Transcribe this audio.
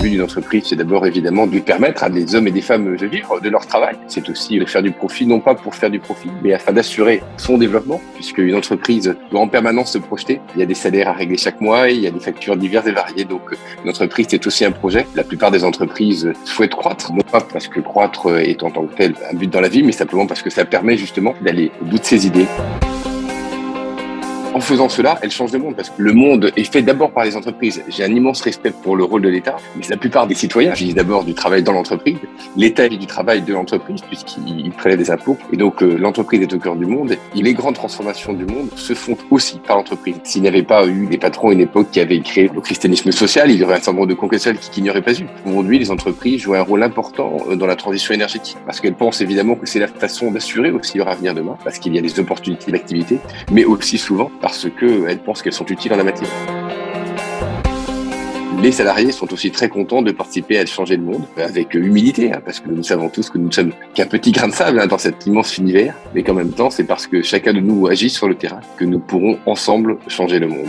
But d'une entreprise, c'est d'abord évidemment de permettre à des hommes et des femmes de vivre de leur travail. C'est aussi de faire du profit, non pas pour faire du profit, mais afin d'assurer son développement, puisque une entreprise doit en permanence se projeter. Il y a des salaires à régler chaque mois, il y a des factures diverses et variées. Donc, une entreprise, c'est aussi un projet. La plupart des entreprises souhaitent croître, non pas parce que croître est en tant que tel un but dans la vie, mais simplement parce que ça permet justement d'aller au bout de ses idées. En faisant cela, elle change de monde parce que le monde est fait d'abord par les entreprises. J'ai un immense respect pour le rôle de l'État, mais la plupart des citoyens vivent d'abord du travail dans l'entreprise. L'État vit du travail de l'entreprise puisqu'il prélève des impôts. Et donc euh, l'entreprise est au cœur du monde. Et les grandes transformations du monde se font aussi par l'entreprise. S'il n'y avait pas eu des patrons à une époque qui avaient créé le christianisme social, il y aurait un certain nombre de conquêtes qui, n'y aurait pas eu. Aujourd'hui, les entreprises jouent un rôle important euh, dans la transition énergétique parce qu'elles pensent évidemment que c'est la façon d'assurer aussi leur avenir demain parce qu'il y a des opportunités d'activité, mais aussi souvent parce qu'elles pensent qu'elles sont utiles en la matière. Les salariés sont aussi très contents de participer à changer le monde avec humilité, hein, parce que nous savons tous que nous ne sommes qu'un petit grain de sable hein, dans cet immense univers, mais qu'en même temps, c'est parce que chacun de nous agit sur le terrain que nous pourrons ensemble changer le monde.